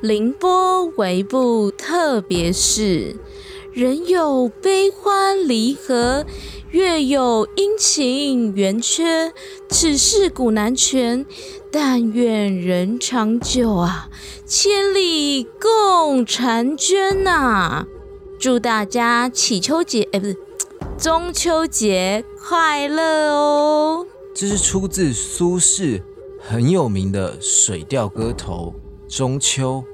凌波微步特别是，人有悲欢离合，月有阴晴圆缺，此事古难全。但愿人长久啊，千里共婵娟呐！祝大家祈秋节，哎，不是中秋节快乐哦！这是出自苏轼很有名的《水调歌头·中秋》。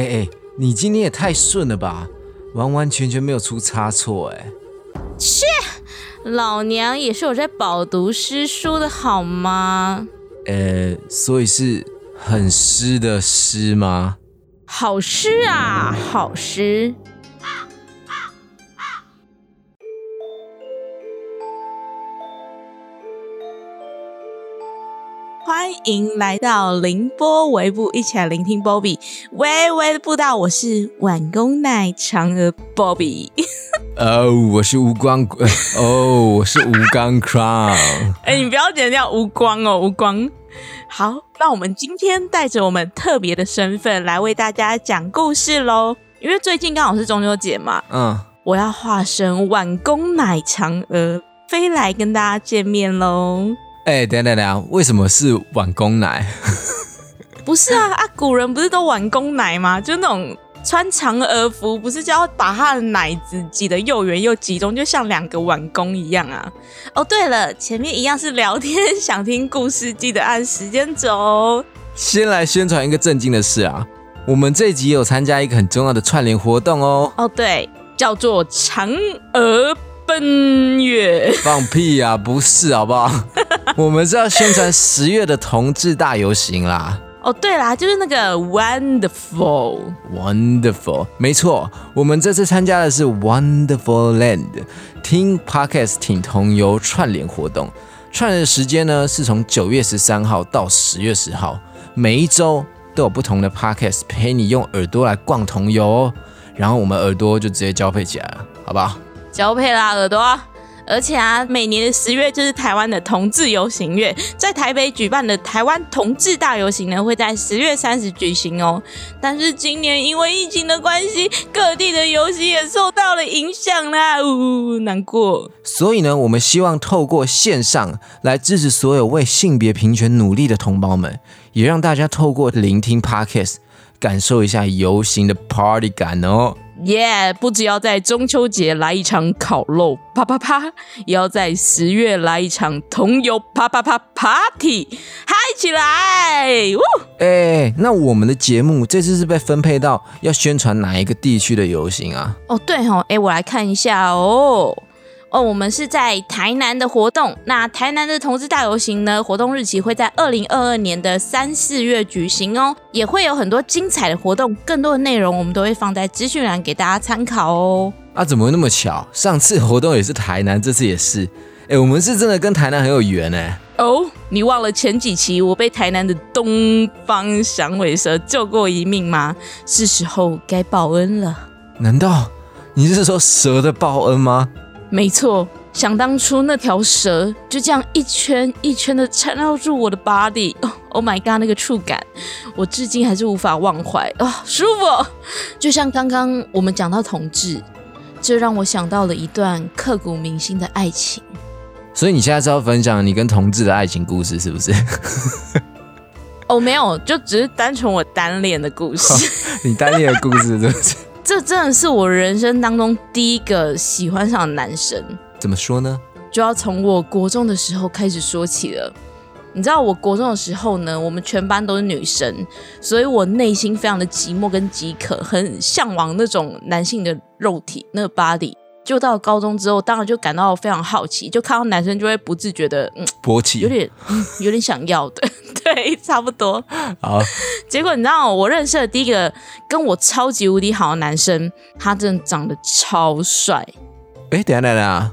哎哎，你今天也太顺了吧，完完全全没有出差错哎！切，老娘也是有在饱读诗书的好吗？呃，所以是很诗的诗吗？好诗啊，好诗。欢迎来到凌波微步，一起来聆听 Bobby 微微的步道。我是晚宫奶嫦娥 Bobby。哦，我是吴光。哦，我是吴刚 Crown。哎，你不要剪掉吴光哦，吴光。好，那我们今天带着我们特别的身份来为大家讲故事喽。因为最近刚好是中秋节嘛，嗯，我要化身晚宫奶嫦娥飞来跟大家见面喽。哎，等等等，为什么是晚公奶？不是啊啊，古人不是都晚公奶吗？就那种穿嫦娥服，不是就要把她的奶子挤得又圆又集中，就像两个晚公一样啊。哦，对了，前面一样是聊天，想听故事记得按时间走。先来宣传一个震惊的事啊，我们这集有参加一个很重要的串联活动哦。哦，对，叫做嫦娥。奔月放屁呀！不是好不好？我们是要宣传十月的同志大游行啦。哦，对啦，就是那个 Wonderful，Wonderful，没错，我们这次参加的是 Wonderful Land 听 Podcast 挺同游串联活动。串联的时间呢是从九月十三号到十月十号，每一周都有不同的 Podcast 陪你用耳朵来逛同游哦。然后我们耳朵就直接交配起来了，好不好？交配啦，耳朵！而且啊，每年的十月就是台湾的同志游行月，在台北举办的台湾同志大游行呢，会在十月三十举行哦。但是今年因为疫情的关系，各地的游行也受到了影响啦，呜，难过。所以呢，我们希望透过线上来支持所有为性别平权努力的同胞们，也让大家透过聆听 Podcast，感受一下游行的 Party 感哦。耶！不只要在中秋节来一场烤肉啪啪啪，也要在十月来一场同游啪啪啪 party，嗨起来！呜！哎，那我们的节目这次是被分配到要宣传哪一个地区的游行啊？哦，对哦，哎，我来看一下哦。哦，我们是在台南的活动。那台南的同志大游行呢？活动日期会在二零二二年的三四月举行哦，也会有很多精彩的活动，更多的内容我们都会放在资讯栏给大家参考哦。啊，怎么会那么巧？上次活动也是台南，这次也是。哎，我们是真的跟台南很有缘哎。哦，你忘了前几期我被台南的东方响尾蛇救过一命吗？是时候该报恩了。难道你是说蛇的报恩吗？没错，想当初那条蛇就这样一圈一圈的缠绕住我的 body，哦，Oh my god，那个触感，我至今还是无法忘怀啊，舒服。就像刚刚我们讲到同志，这让我想到了一段刻骨铭心的爱情。所以你现在是要分享你跟同志的爱情故事，是不是？哦，没有，就只是单纯我单恋的故事。你单恋的故事，是不对？这真的是我人生当中第一个喜欢上的男生。怎么说呢？就要从我国中的时候开始说起了。你知道，我国中的时候呢，我们全班都是女生，所以我内心非常的寂寞跟饥渴，很向往那种男性的肉体，那个 body。就到高中之后，当然就感到非常好奇，就看到男生就会不自觉的嗯勃起，有点有点想要的，对，差不多。好，结果你知道，我认识的第一个跟我超级无敌好的男生，他真的长得超帅。哎，等下等下，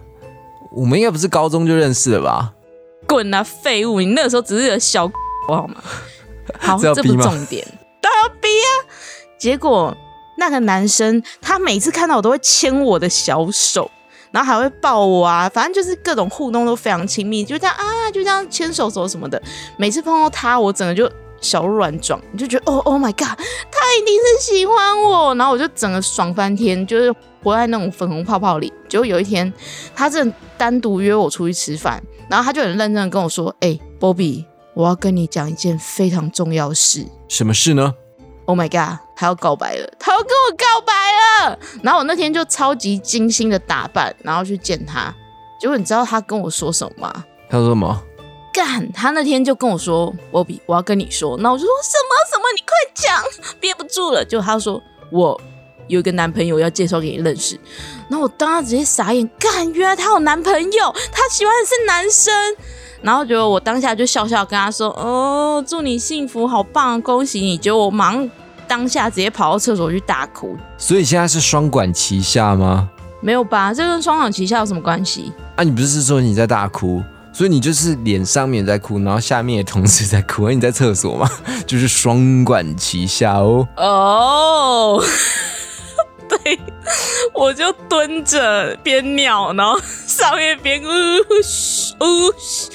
我们应该不是高中就认识了吧？滚啊，废物！你那个时候只是个小 好吗？好，这不是重点，都要逼啊！结果。那个男生，他每次看到我都会牵我的小手，然后还会抱我啊，反正就是各种互动都非常亲密，就这样啊，就这样牵手手什么的。每次碰到他，我整个就小鹿乱撞，你就觉得哦，Oh my god，他一定是喜欢我，然后我就整个爽翻天，就是活在那种粉红泡泡里。结果有一天，他正单独约我出去吃饭，然后他就很认真的跟我说：“哎，Bobby，我要跟你讲一件非常重要事。什么事呢？Oh my god，他要告白了，他要跟我告白了。”然后我那天就超级精心的打扮，然后去见他。结果你知道他跟我说什么吗？他说什么？干，他那天就跟我说：“我比，我要跟你说。”那我就说什么什么，你快讲，憋不住了。就他说我有一个男朋友要介绍给你认识，然后我当时直接傻眼，干，原来他有男朋友，他喜欢的是男生。然后结果我当下就笑笑跟他说：“哦，祝你幸福，好棒，恭喜你！”结果我马上当下直接跑到厕所去大哭。所以现在是双管齐下吗？没有吧？这跟双管齐下有什么关系？啊，你不是说你在大哭，所以你就是脸上面在哭，然后下面也同时在哭，而 你在厕所嘛，就是双管齐下哦。哦，对，我就蹲着边尿，然后上面边呜嘘呜嘘，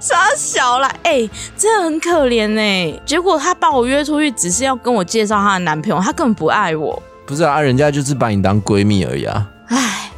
傻小了，哎、真的很可怜哎。结果他把我约出去，只是要跟我介绍她的男朋友，他根本不爱我。不是啊，人家就是把你当闺蜜而已啊。唉，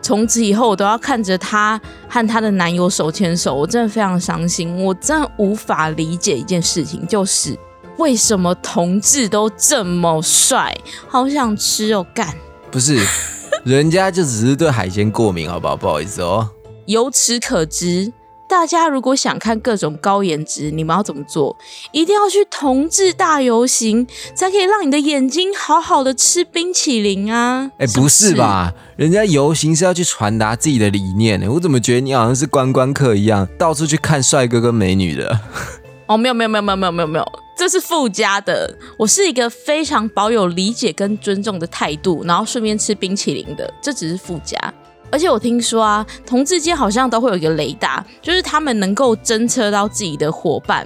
从此以后我都要看着她和她的男友手牵手，我真的非常伤心。我真的无法理解一件事情，就是为什么同志都这么帅，好想吃哦，干！不是，人家就只是对海鲜过敏，好不好？不好意思哦。由此可知，大家如果想看各种高颜值，你们要怎么做？一定要去同志大游行，才可以让你的眼睛好好的吃冰淇淋啊！哎，是不是？吧？人家游行是要去传达自己的理念呢，我怎么觉得你好像是观光客一样，到处去看帅哥跟美女的？哦，没有没有没有没有没有没有没有，这是附加的。我是一个非常保有理解跟尊重的态度，然后顺便吃冰淇淋的，这只是附加。而且我听说啊，同志间好像都会有一个雷达，就是他们能够侦测到自己的伙伴。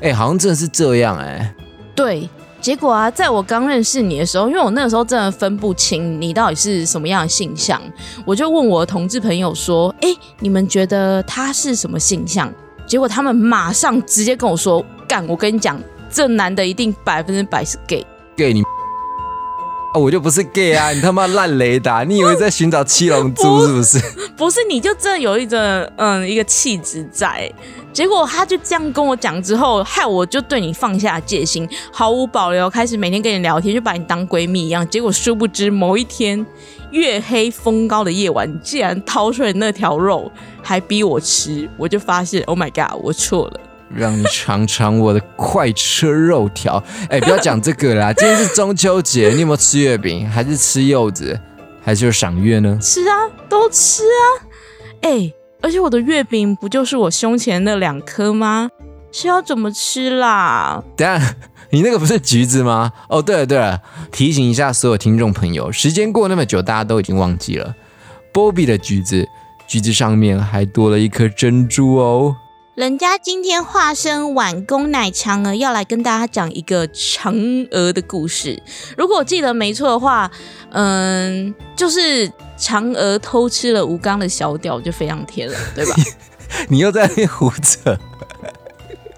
哎，好像真的是这样哎。对，结果啊，在我刚认识你的时候，因为我那个时候真的分不清你到底是什么样的性向，我就问我的同志朋友说：“哎，你们觉得他是什么性向？”结果他们马上直接跟我说：“干，我跟你讲，这男的一定百分之百是 gay。gay 你。啊，我就不是 gay 啊！你他妈烂雷达！你以为在寻找七龙珠是不是？”不是，你就真的有一种嗯一个气质在。结果他就这样跟我讲之后，害我就对你放下戒心，毫无保留开始每天跟你聊天，就把你当闺蜜一样。结果殊不知某一天月黑风高的夜晚，你竟然掏出来那条肉，还逼我吃，我就发现，Oh my god，我错了。让你尝尝我的快车肉条。哎，不要讲这个啦！今天是中秋节，你有没有吃月饼？还是吃柚子？还是有赏月呢？吃啊，都吃啊！哎、而且我的月饼不就是我胸前那两颗吗？是要怎么吃啦？等下，你那个不是橘子吗？哦，对了对了，提醒一下所有听众朋友，时间过那么久，大家都已经忘记了，Bobby 的橘子，橘子上面还多了一颗珍珠哦。人家今天化身碗公奶嫦娥，要来跟大家讲一个嫦娥的故事。如果我记得没错的话，嗯，就是嫦娥偷吃了吴刚的小屌，就飞上天了，对吧？你又在那边胡扯。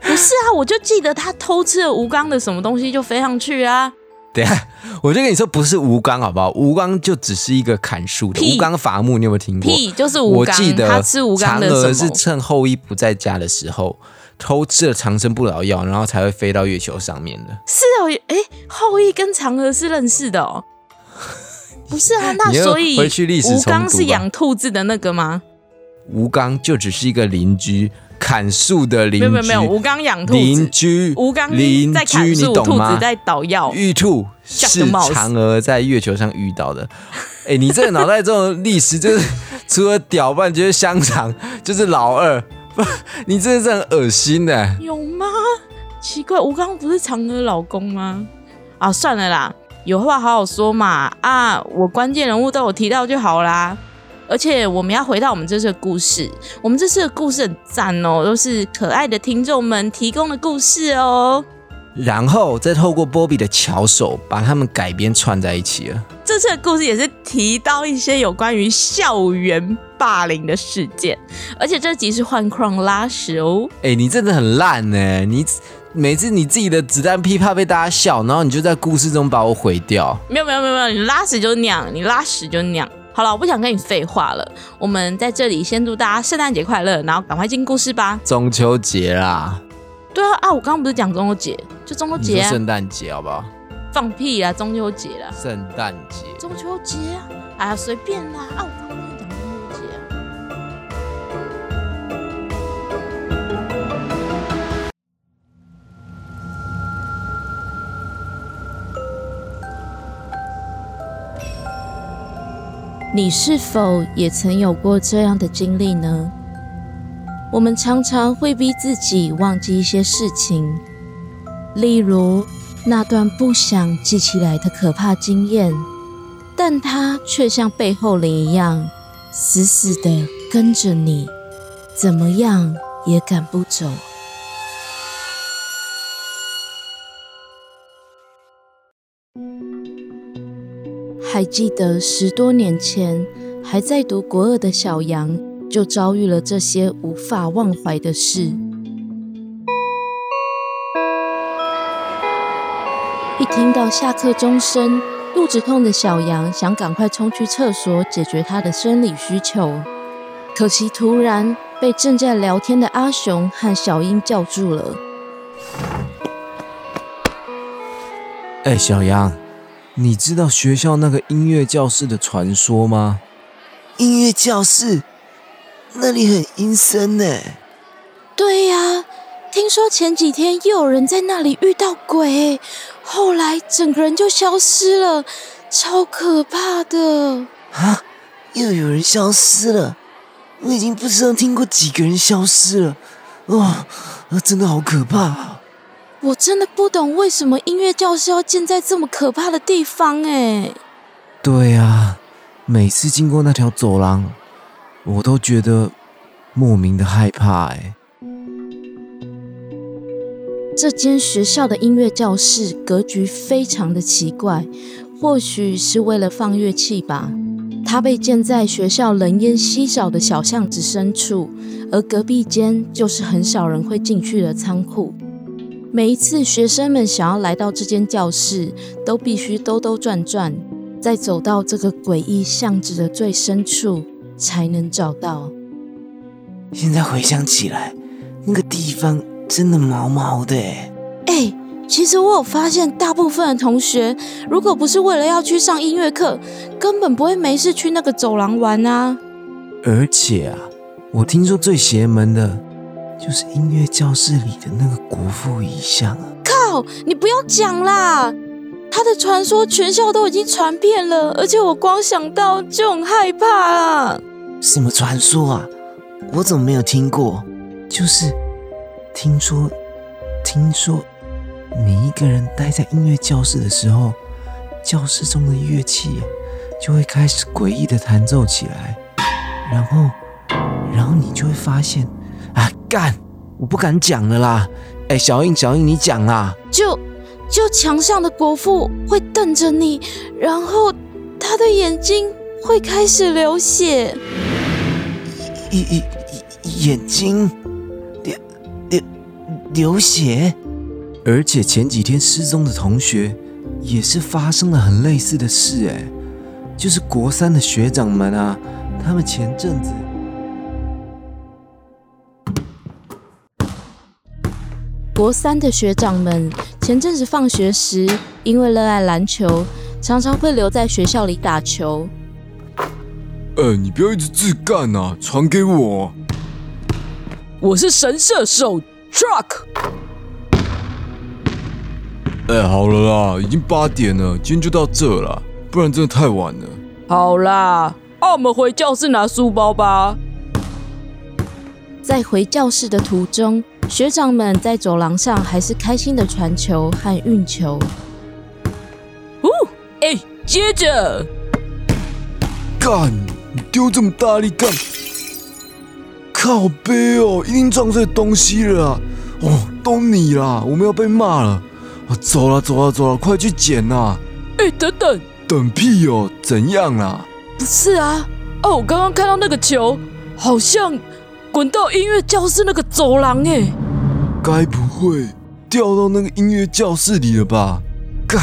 不是啊，我就记得他偷吃了吴刚的什么东西，就飞上去啊。等一下，我就跟你说，不是吴刚，好不好？吴刚就只是一个砍树的屁吴刚伐木，你有没有听过？屁，就是吴刚，我记得他吃吴刚的嫦娥是？趁后羿不在家的时候偷吃了长生不老药，然后才会飞到月球上面的。是哦，哎，后羿跟嫦娥是认识的哦。不是啊，那所以吴刚是养兔子的那个吗？吴刚就只是一个邻居，砍树的邻居。没有没有没有，吴刚养兔邻子，居，吴刚邻在砍居，你树，兔懂吗子？在捣药。玉兔是嫦娥在月球上遇到的。哎、你这个脑袋中的历史就是除了屌，不然就是香肠，就是老二。不，你真的是很恶心的。有吗？奇怪，吴刚不是嫦娥老公吗？啊，算了啦，有话好好说嘛。啊，我关键人物都有提到就好啦。而且我们要回到我们这次的故事，我们这次的故事很赞哦，都是可爱的听众们提供的故事哦。然后再透过波比的巧手，把他们改编串在一起了。这次的故事也是提到一些有关于校园霸凌的事件，而且这集是换框拉屎哦。哎、你真的很烂呢！你每次你自己的子弹噼啪被大家笑，然后你就在故事中把我毁掉。没有没有没有没有，你拉屎就那样，你拉屎就那样。好了，我不想跟你废话了，我们在这里先祝大家圣诞节快乐，然后赶快进故事吧。中秋节啦，对啊啊，我刚刚不是讲中秋节，就中秋节啊，圣诞节好不好？放屁啦，中秋节啦，圣诞节，中秋节啊，哎呀随便啦啊，你是否也曾有过这样的经历呢？我们常常会逼自己忘记一些事情，例如那段不想记起来的可怕经验，但它却像背后灵一样，死死的跟着你，怎么样也赶不走。还记得十多年前还在读国二的小杨，就遭遇了这些无法忘怀的事。一听到下课钟声，肚子痛的小杨想赶快冲去厕所解决他的生理需求，可惜突然被正在聊天的阿雄和小英叫住了。哎、小杨，你知道学校那个音乐教室的传说吗？音乐教室那里很阴森呢。对呀、听说前几天又有人在那里遇到鬼，后来整个人就消失了，超可怕的。啊，又有人消失了。我已经不知道听过几个人消失了。哇、啊，真的好可怕。我真的不懂为什么音乐教室要建在这么可怕的地方哎。对啊，每次经过那条走廊，我都觉得莫名的害怕、哎，这间学校的音乐教室格局非常的奇怪，或许是为了放乐器吧。它被建在学校人烟稀少的小巷子深处，而隔壁间就是很少人会进去的仓库。每一次学生们想要来到这间教室，都必须兜兜转转，再走到这个诡异巷子的最深处，才能找到。现在回想起来，那个地方真的毛毛的哎。哎、其实我有发现，大部分的同学，如果不是为了要去上音乐课，根本不会没事去那个走廊玩啊。而且啊，我听说最邪门的就是音乐教室里的那个国父遗像啊。靠，你不要讲啦！他的传说全校都已经传遍了，而且我光想到就很害怕啊。什么传说啊？我怎么没有听过？就是听说，听说你一个人待在音乐教室的时候，教室中的乐器就会开始诡异的弹奏起来，然后，然后你就会发现，啊，干，我不敢讲了啦。哎，小英，小英，你讲啦。就就墙上的国父会瞪着你，然后他的眼睛会开始流血。一一一眼睛流流流血。而且前几天失踪的同学也是发生了很类似的事，哎，就是国三的学长们啊，他们前阵子国三的学长们前阵子放学时，因为热爱篮球，常常会留在学校里打球。呃，你不要一直自干啊，传给我。我是神射手 Truck。哎，好了啦，已经八点了，今天就到这了，不然真的太晚了。好啦，那、我们回教室拿书包吧。在回教室的途中，学长们在走廊上还是开心的传球和运球。哦，哎，接着，干，你丢这么大力干？靠背哦，一定撞碎东西了啊！哦，都你啦，我们要被骂了。啊，走了走了走了，快去捡呐！哎，等等，等屁哦，怎样啦？不是啊，哦，我刚刚看到那个球，好像滚到音乐教室那个走廊，哎，该不会掉到那个音乐教室里了吧？干，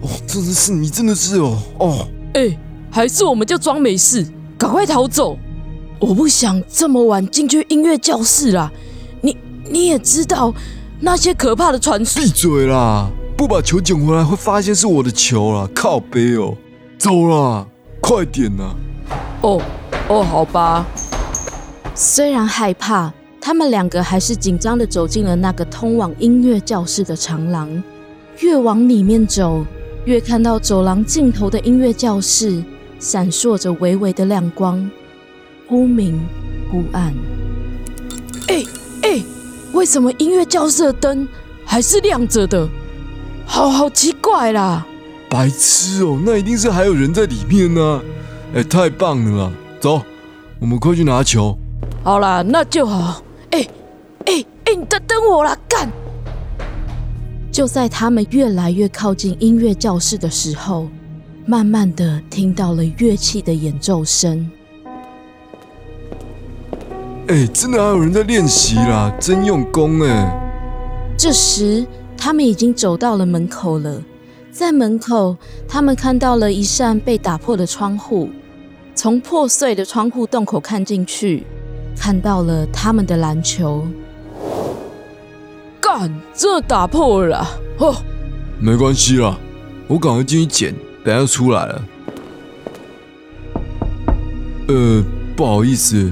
哦，真的是你，真的是哦，哦，哎，还是我们就装没事，赶快逃走。我不想这么晚进去音乐教室啦。你你也知道那些可怕的传说。闭嘴啦！不把球捡回来，会发现是我的球啦！靠背哦，走啦，快点呐！哦哦，好吧。虽然害怕，他们两个还是紧张的走进了那个通往音乐教室的长廊。越往里面走，越看到走廊尽头的音乐教室闪烁着微微的亮光，忽明忽暗。哎哎，为什么音乐教室的灯还是亮着的？好好奇怪啦！白痴哦，那一定是还有人在里面呢。哎，太棒了啦！走，我们快去拿球。好啦，那就好。哎哎哎，你等等我啦！干！就在他们越来越靠近音乐教室的时候，慢慢的听到了乐器的演奏声。哎，真的还有人在练习啦，真用功哎！这时，他们已经走到了门口了。在门口，他们看到了一扇被打破的窗户，从破碎的窗户洞口看进去。看到了他们的篮球，干，这打破了，哦，没关系啦，我赶快进去捡，等下出来了。呃，不好意思，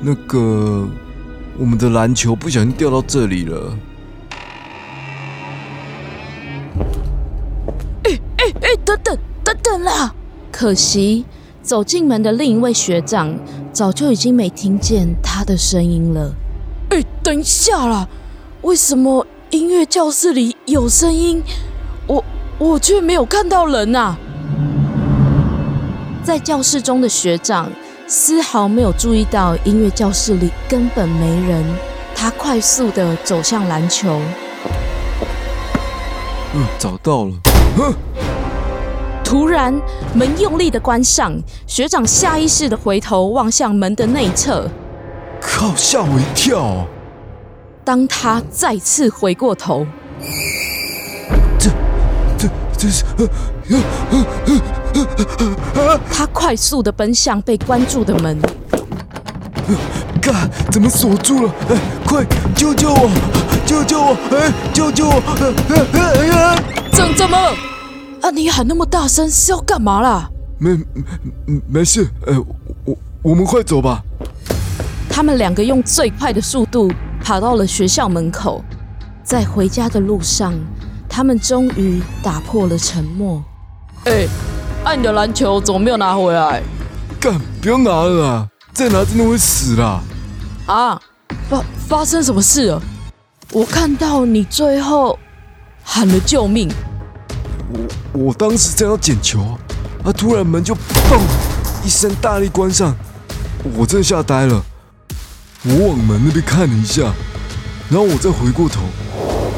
那个，我们的篮球不小心掉到这里了。哎哎哎，等等等等啦，可惜。走进门的另一位学长早就已经没听见他的声音了。哎，等一下啦！为什么音乐教室里有声音，我我却没有看到人啊？在教室中的学长丝毫没有注意到音乐教室里根本没人，他快速的走向篮球。嗯，找到了。突然，门用力的关上，学长下意识的回头望向门的内侧，靠！吓我一跳。当他再次回过头，这、这、这是……他快速的奔向被关住的门。干！怎么锁住了？哎，快救救我！救救我！哎，救救我！怎怎么？啊！你喊那么大声是要干嘛啦？没没没事，呃，我我们快走吧。他们两个用最快的速度跑到了学校门口，在回家的路上，他们终于打破了沉默。哎，爱你的篮球怎么没有拿回来？干，不要拿了啦！再拿真的会死啦！啊，发发生什么事了？我看到你最后喊了救命。我我当时正要捡球，啊，突然门就嘣一声大力关上，我真吓呆了。我往门那边看了一下，然后我再回过头，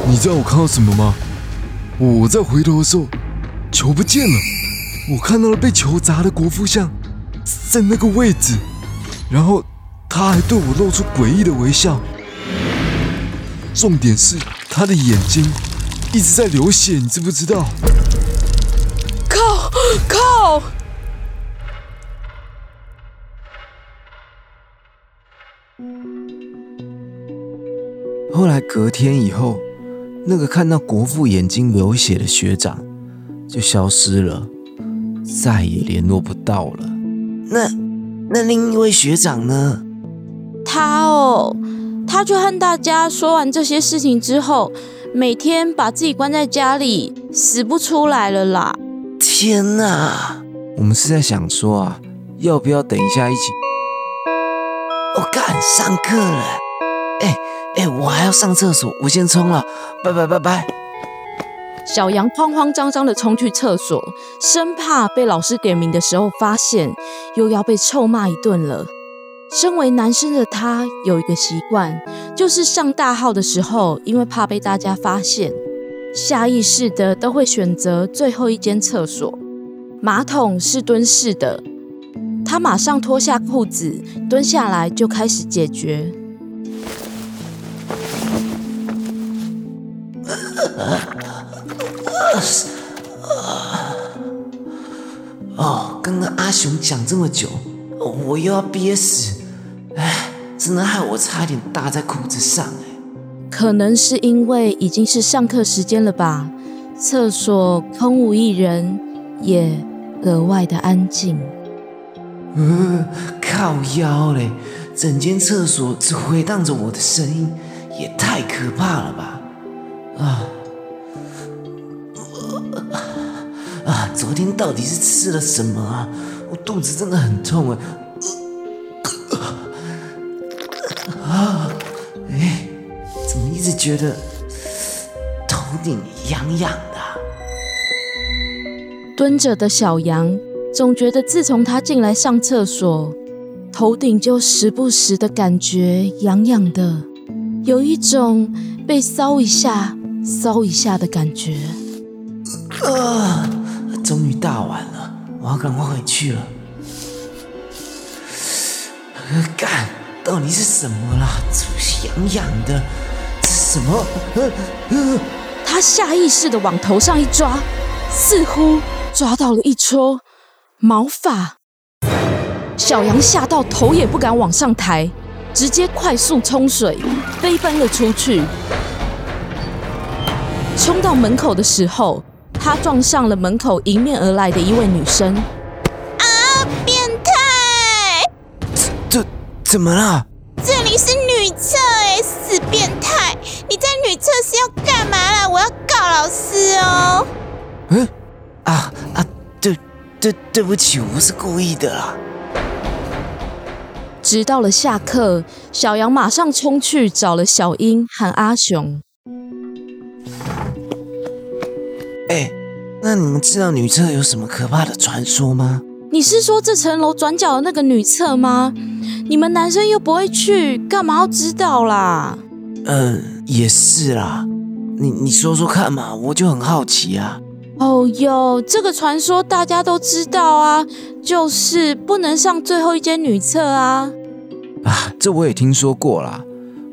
你知道我看到什么吗？我在回头的时候，球不见了，我看到了被球砸的国父像，在那个位置，然后他还对我露出诡异的微笑，重点是他的眼睛一直在流血，你知不知道？靠靠！后来隔天以后，那个看到国父眼睛流血的学长就消失了，再也联络不到了。那那另一位学长呢？他哦，他就和大家说完这些事情之后，每天把自己关在家里，死不出来了啦。天哪！我们是在想说啊，要不要等一下一起？我赶上课了。哎哎，我还要上厕所，我先冲了，拜拜拜拜。小杨慌慌张张的冲去厕所，生怕被老师点名的时候发现，又要被臭骂一顿了。身为男生的他有一个习惯，就是上大号的时候，因为怕被大家发现，下意识的都会选择最后一间厕所，马桶是蹲式的，他马上脱下裤子，蹲下来就开始解决。哦，刚刚阿雄讲这么久，我又要憋死。哎，真的害我差点搭在裤子上哎。可能是因为已经是上课时间了吧，厕所空无一人，也格外的安静。嗯，靠腰嘞，整间厕所只回荡着我的声音，也太可怕了吧！啊啊！昨天到底是吃了什么啊？我肚子真的很痛啊！啊，哎。怎么一直觉得头顶痒痒的？蹲着的小羊总觉得，自从他进来上厕所，头顶就时不时的感觉痒痒的，有一种被搔一下、搔一下的感觉。啊！终于大完了，我要赶快回去了。干，到底是什么啦？痒痒的。这是什么？他下意识的往头上一抓，似乎抓到了一撮毛发。小羊吓到头也不敢往上抬，直接快速冲水，飞奔了出去。冲到门口的时候，他撞上了门口迎面而来的一位女生。怎么了？这里是女厕哎，死变态！你在女厕是要干嘛啦？我要告老师哦！嗯，啊啊，对对对不起，我不是故意的啦。直到了下课，小杨马上冲去找了小英和阿雄。哎，那你们知道女厕有什么可怕的传说吗？你是说这层楼转角的那个女厕吗？你们男生又不会去，干嘛要知道啦？嗯，也是啦。你你说说看嘛，我就很好奇啊。哦哟，这个传说大家都知道啊，就是不能上最后一间女厕啊。啊，这我也听说过啦。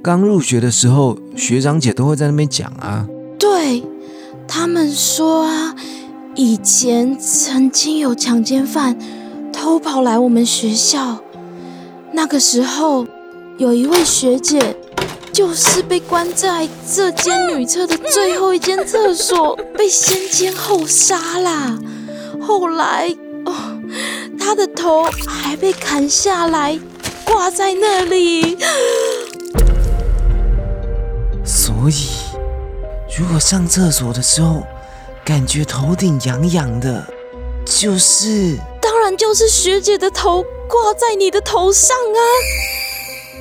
刚入学的时候，学长姐都会在那边讲啊。对，他们说啊。以前曾经有强奸犯偷跑来我们学校，那个时候有一位学姐就是被关在这间女厕的最后一间厕所，被先奸后杀啦。后来哦，她的头还被砍下来挂在那里。所以，如果上厕所的时候。感觉头顶痒痒的，就是当然就是学姐的头挂在你的头上啊！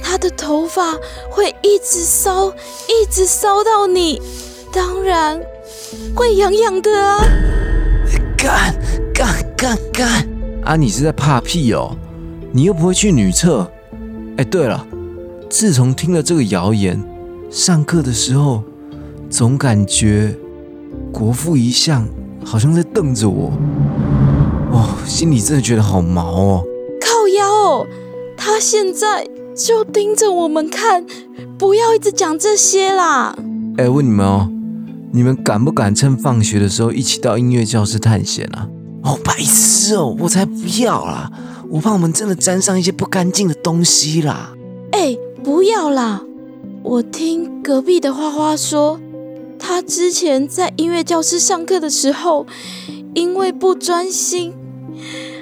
她的头发会一直烧，一直烧到你，当然会痒痒的啊！干干干干！啊，你是在怕屁哦？你又不会去女厕。哎，对了，自从听了这个谣言，上课的时候总感觉。国父一向好像在瞪着我，哦，心里真的觉得好毛哦。靠腰哦，他现在就盯着我们看，不要一直讲这些啦。哎，问你们哦，你们敢不敢趁放学的时候一起到音乐教室探险啊？哦，白痴哦，我才不要啦！我怕我们真的沾上一些不干净的东西啦。哎，不要啦！我听隔壁的花花说。他之前在音乐教室上课的时候，因为不专心，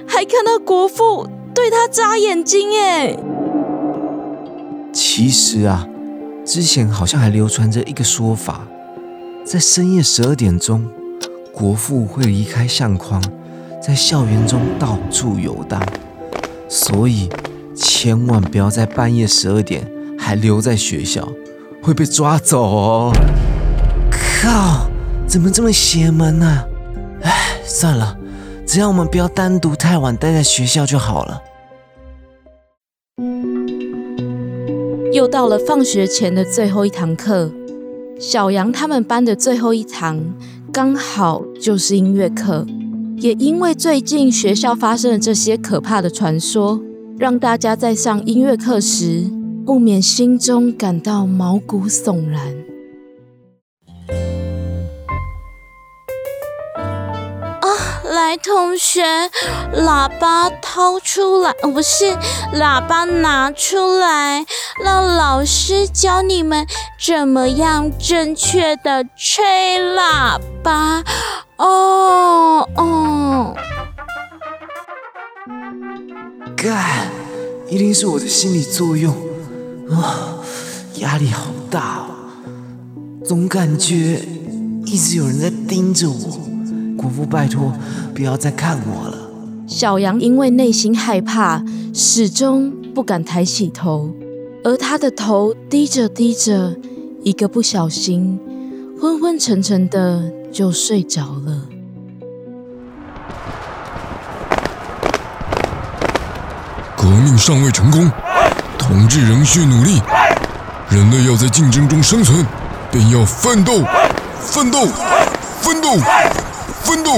还看到国父对他眨眼睛。哎，其实啊，之前好像还流传着一个说法，在深夜十二点钟，国父会离开相框，在校园中到处游荡，所以千万不要在半夜十二点还留在学校，会被抓走哦。靠！怎么这么邪门呢？唉，算了，只要我们不要单独太晚待在学校就好了。又到了放学前的最后一堂课，小杨他们班的最后一堂刚好就是音乐课。也因为最近学校发生了这些可怕的传说，让大家在上音乐课时不免心中感到毛骨悚然。同学，喇叭掏出来，哦，不是，喇叭拿出来，让老师教你们怎么样正确的吹喇叭。哦哦，干，一定是我的心理作用啊，压力好大哦，总感觉一直有人在盯着我。国父，拜托，不要再看我了。小羊因为内心害怕，始终不敢抬起头，而他的头低着低着，一个不小心，昏昏沉沉的就睡着了。革命尚未成功，同志仍需努力。人类要在竞争中生存，便要奋斗，奋斗，奋斗，奋斗！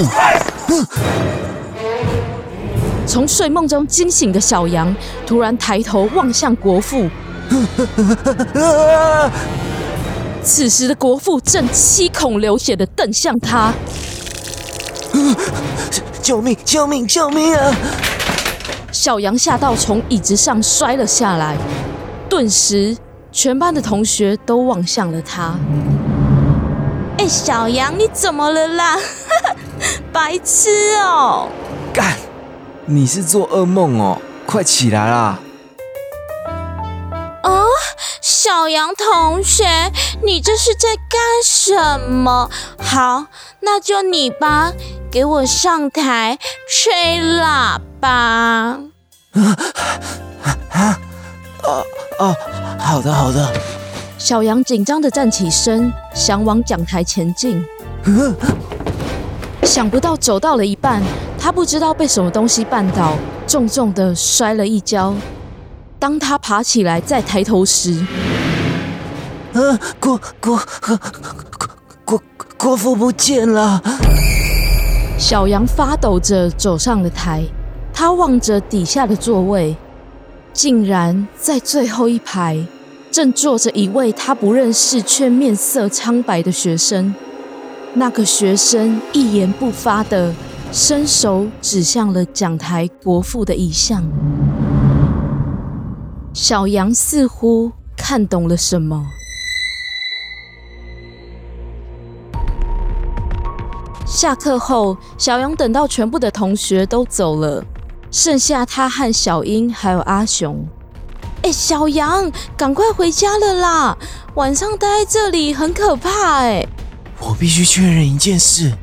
从睡梦中惊醒的小羊突然抬头望向国父，此时的国父正七孔流血的瞪向他。救命！救命！救命啊！小羊吓到从椅子上摔了下来，顿时全班的同学都望向了他。哎，小杨，你怎么了啦？白痴哦！干，你是做噩梦哦，快起来啦！哦，小杨同学，你这是在干什么？好，那就你吧，给我上台吹喇叭。哦 哦，好的好的。小羊紧张的站起身，想往讲台前进。想不到走到了一半，他不知道被什么东西绊倒，重重的摔了一跤。当他爬起来再抬头时，呃，国国国国国父不见了。小羊发抖着走上了台，他望着底下的座位，竟然在最后一排正坐着一位他不认识却面色苍白的学生。那个学生一言不发的伸手指向了讲台国父的遗像。小羊似乎看懂了什么。下课后，小羊等到全部的同学都走了，剩下他和小英还有阿雄。哎，小羊，赶快回家了啦！晚上待在这里很可怕哎。我必须确认一件事。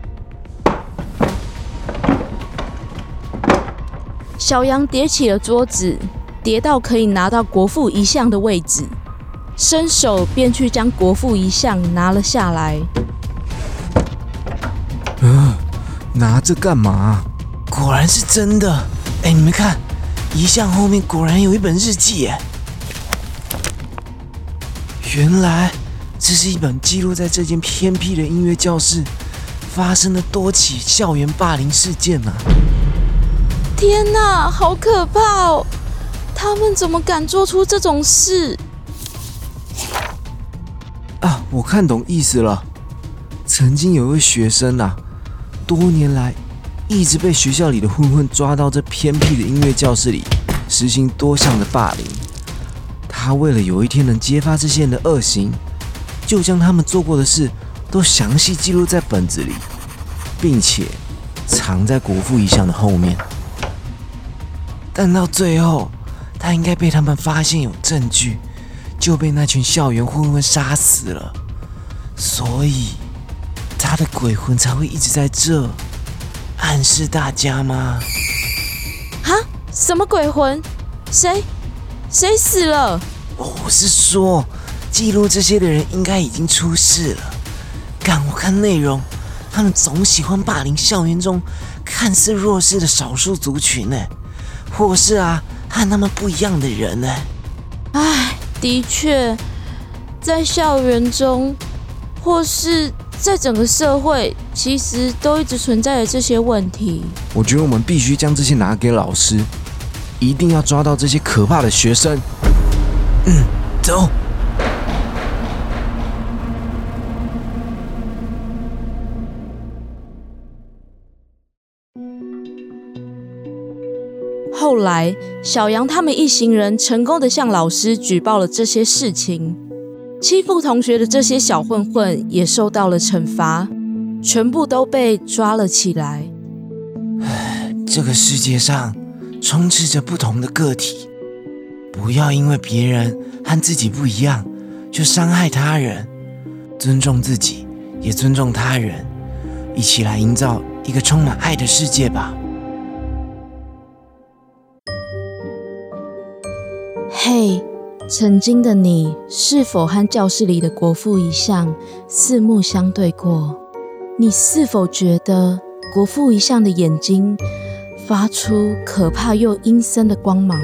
小羊叠起了桌子，叠到可以拿到国父遗像的位置，伸手便去将国父遗像拿了下来。呃，拿着干嘛？果然是真的。哎，你们看，遗像后面果然有一本日记。哎，原来这是一本记录在这间偏僻的音乐教室发生的多起校园霸凌事件啊！天哪，好可怕哦！他们怎么敢做出这种事？啊，我看懂意思了。曾经有一位学生啊，多年来一直被学校里的混混抓到这偏僻的音乐教室里实行多项的霸凌。他为了有一天能揭发这些人的恶行，就将他们做过的事都详细记录在本子里，并且藏在国父遗像的后面。但到最后，他应该被他们发现有证据，就被那群校园混混杀死了。所以，他的鬼魂才会一直在这，暗示大家吗？啊？什么鬼魂？谁？谁死了？我是说，记录这些的人应该已经出事了。干，我看内容，他们总喜欢霸凌校园中看似弱势的少数族群呢。或是啊，和他们不一样的人呢？唉，的确，在校园中，或是在整个社会，其实都一直存在着这些问题。我觉得我们必须将这些拿给老师，一定要抓到这些可怕的学生。嗯，走。后来，小杨他们一行人成功的向老师举报了这些事情，欺负同学的这些小混混也受到了惩罚，全部都被抓了起来。这个世界上充斥着不同的个体，不要因为别人和自己不一样就伤害他人，尊重自己，也尊重他人，一起来营造一个充满爱的世界吧。嘿，曾经的你是否和教室里的国父一向四目相对过？你是否觉得国父一向的眼睛发出可怕又阴森的光芒，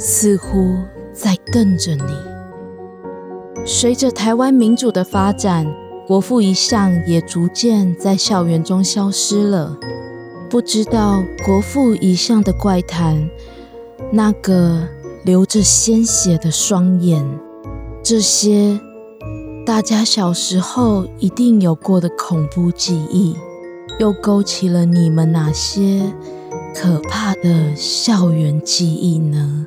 似乎在瞪着你？随着台湾民主的发展，国父遗像也逐渐在校园中消失了。不知道国父遗像的怪谈，那个。流着鲜血的双眼，这些大家小时候一定有过的恐怖记忆，又勾起了你们哪些可怕的校园记忆呢？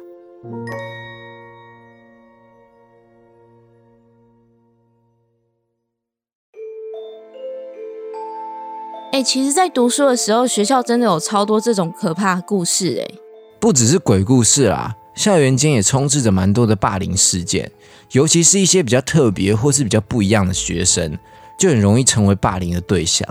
哎，其实，在读书的时候，学校真的有超多这种可怕故事，哎，不只是鬼故事啦。校园间也充斥着蛮多的霸凌事件，尤其是一些比较特别或是比较不一样的学生，就很容易成为霸凌的对象。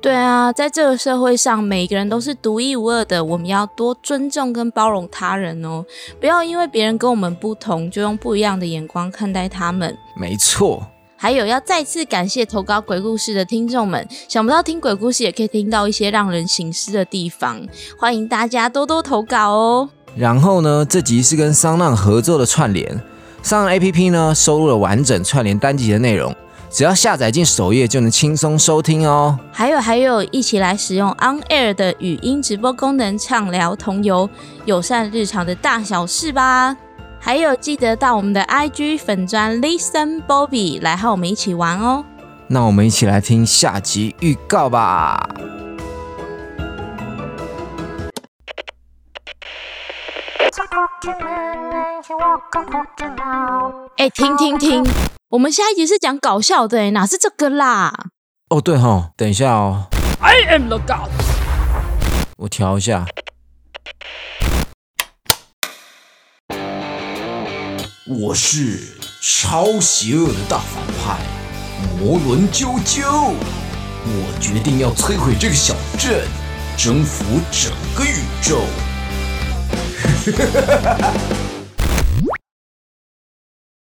对啊，在这个社会上，每个人都是独一无二的，我们要多尊重跟包容他人哦，不要因为别人跟我们不同，就用不一样的眼光看待他们。没错。还有要再次感谢投稿鬼故事的听众们，想不到听鬼故事也可以听到一些让人醒思的地方，欢迎大家多多投稿哦。然后呢，这集是跟桑浪合作的串联，桑浪 A P P 呢收录了完整串联单集的内容，只要下载进首页就能轻松收听哦。还有还有，一起来使用 On Air 的语音直播功能，畅聊同游，友善日常的大小事吧。还有记得到我们的 I G 粉专 Listen Bobby 来和我们一起玩哦。那我们一起来听下集预告吧。哎，停停停！我们下一集是讲搞笑的，哪是这个啦？哦，对哈，等一下哦。I am the god。我调一下。我是超邪恶的大反派魔轮啾啾，我决定要摧毁这个小镇，征服整个宇宙。哈哈哈哈哈！